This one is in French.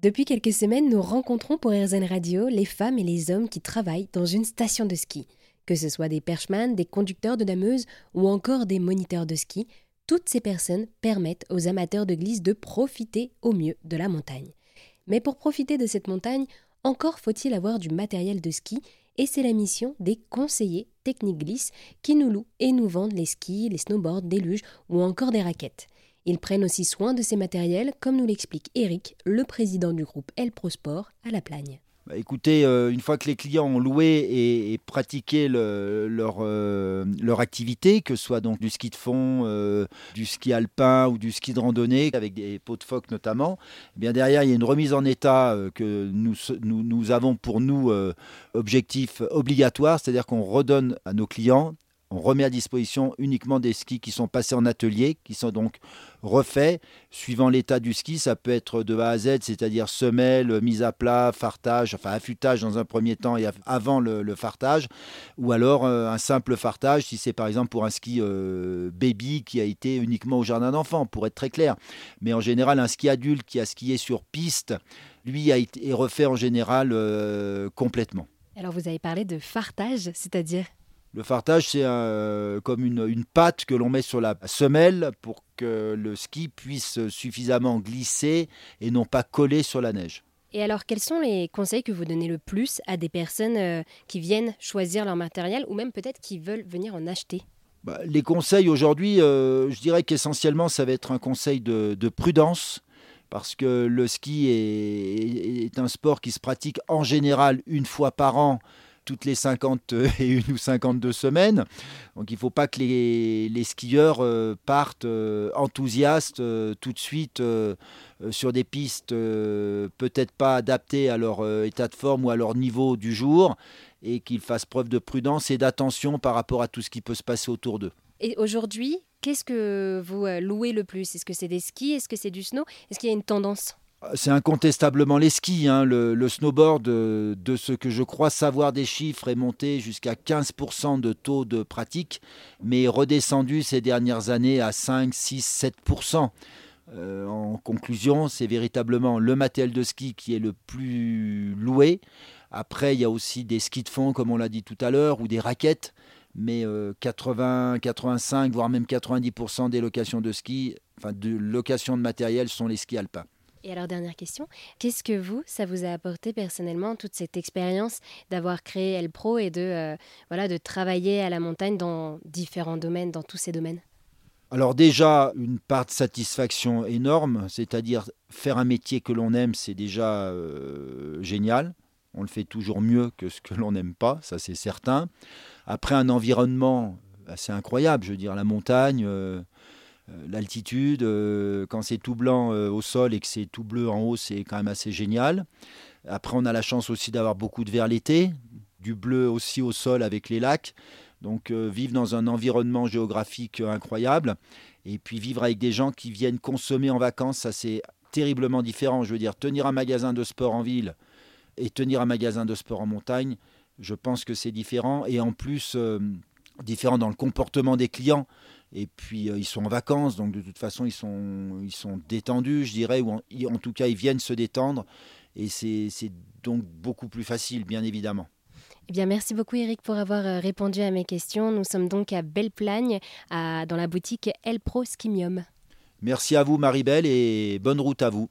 Depuis quelques semaines, nous rencontrons pour RZN Radio les femmes et les hommes qui travaillent dans une station de ski. Que ce soit des perchemans, des conducteurs de dameuses ou encore des moniteurs de ski, toutes ces personnes permettent aux amateurs de glisse de profiter au mieux de la montagne. Mais pour profiter de cette montagne, encore faut-il avoir du matériel de ski et c'est la mission des conseillers techniques glisse qui nous louent et nous vendent les skis, les snowboards, des luges ou encore des raquettes. Ils prennent aussi soin de ces matériels, comme nous l'explique Eric, le président du groupe El Pro Sport à La Plagne. Bah, écoutez, euh, une fois que les clients ont loué et, pratiqué leur, euh, leur activité, que ce soit donc du ski de fond, euh, du ski alpin ou du ski de randonnée, avec des pots de phoque notamment, eh bien derrière il y a une remise en état que nous avons pour nous objectif obligatoire, c'est-à-dire qu'on redonne à nos clients on remet à disposition uniquement des skis qui sont passés en atelier, qui sont donc refaits. Suivant l'état du ski, ça peut être de A à Z, c'est-à-dire semelle, mise à plat, fartage, enfin affûtage dans un premier temps et avant le, fartage, ou alors euh, un simple fartage si c'est par exemple pour un ski euh, baby qui a été uniquement au jardin d'enfants, pour être très clair. Mais en général, un ski adulte qui a skié sur piste, lui a été, est refait en général euh, complètement. Alors vous avez parlé de fartage, c'est-à-dire le fartage, c'est comme une, pâte que l'on met sur la semelle pour que le ski puisse suffisamment glisser et non pas coller sur la neige. Et alors, quels sont les conseils que vous donnez le plus à des personnes euh, qui viennent choisir leur matériel ou même peut-être qui veulent venir en acheter? Bah, Les conseils aujourd'hui, euh, je dirais qu'essentiellement, ça va être un conseil de, prudence parce que le ski est, un sport qui se pratique en général une fois par an toutes les 50 et une ou 52 semaines. Donc il ne faut pas que les, skieurs euh, partent euh, enthousiastes euh, tout de suite sur des pistes peut-être pas adaptées à leur état de forme ou à leur niveau du jour et qu'ils fassent preuve de prudence et d'attention par rapport à tout ce qui peut se passer autour d'eux. Et aujourd'hui, qu'est-ce que vous louez le plus? Est-ce que c'est des skis? Est-ce que c'est du snow? Est-ce qu'il y a une tendance? C'est incontestablement les skis. Hein. Le, snowboard, euh, de, ce que je crois savoir des chiffres, est monté jusqu'à 15% de taux de pratique, mais redescendu ces dernières années à 5, 6, 7%. en conclusion, c'est véritablement le matériel de ski qui est le plus loué. Après, il y a aussi des skis de fond, comme on l'a dit tout à l'heure, ou des raquettes. Mais 80, euh, 85, voire même 90% des locations de ski, enfin de locations de matériel, sont les skis alpins. Et alors, dernière question, qu'est-ce que vous, ça vous a apporté personnellement, toute cette expérience d'avoir créé El Pro et de, euh, voilà, de travailler à la montagne dans différents domaines, dans tous ces domaines? Alors déjà, une part de satisfaction énorme, c'est-à-dire faire un métier que l'on aime, c'est déjà euh, génial. On le fait toujours mieux que ce que l'on n'aime pas, ça c'est certain. Après un environnement assez incroyable, je veux dire, la montagne, euh, l'altitude, euh, quand c'est tout blanc euh, au sol et que c'est tout bleu en haut, c'est quand même assez génial. Après, on a la chance aussi d'avoir beaucoup de vert l'été, du bleu aussi au sol avec les lacs. Donc vivre dans un environnement géographique incroyable et puis vivre avec des gens qui viennent consommer en vacances, ça c'est terriblement différent. Je veux dire, tenir un magasin de sport en ville et tenir un magasin de sport en montagne, je pense que c'est différent et en plus différent dans le comportement des clients. Et puis euh, ils sont en vacances, donc de toute façon ils sont, ils sont détendus, je dirais, ou en, tout cas ils viennent se détendre. Et c'est donc beaucoup plus facile, bien évidemment. Eh bien, merci beaucoup Eric pour avoir euh, répondu à mes questions. Nous sommes donc à Belle-Plagne, dans la boutique El Pro Skimium. Merci à vous Maribel et bonne route à vous.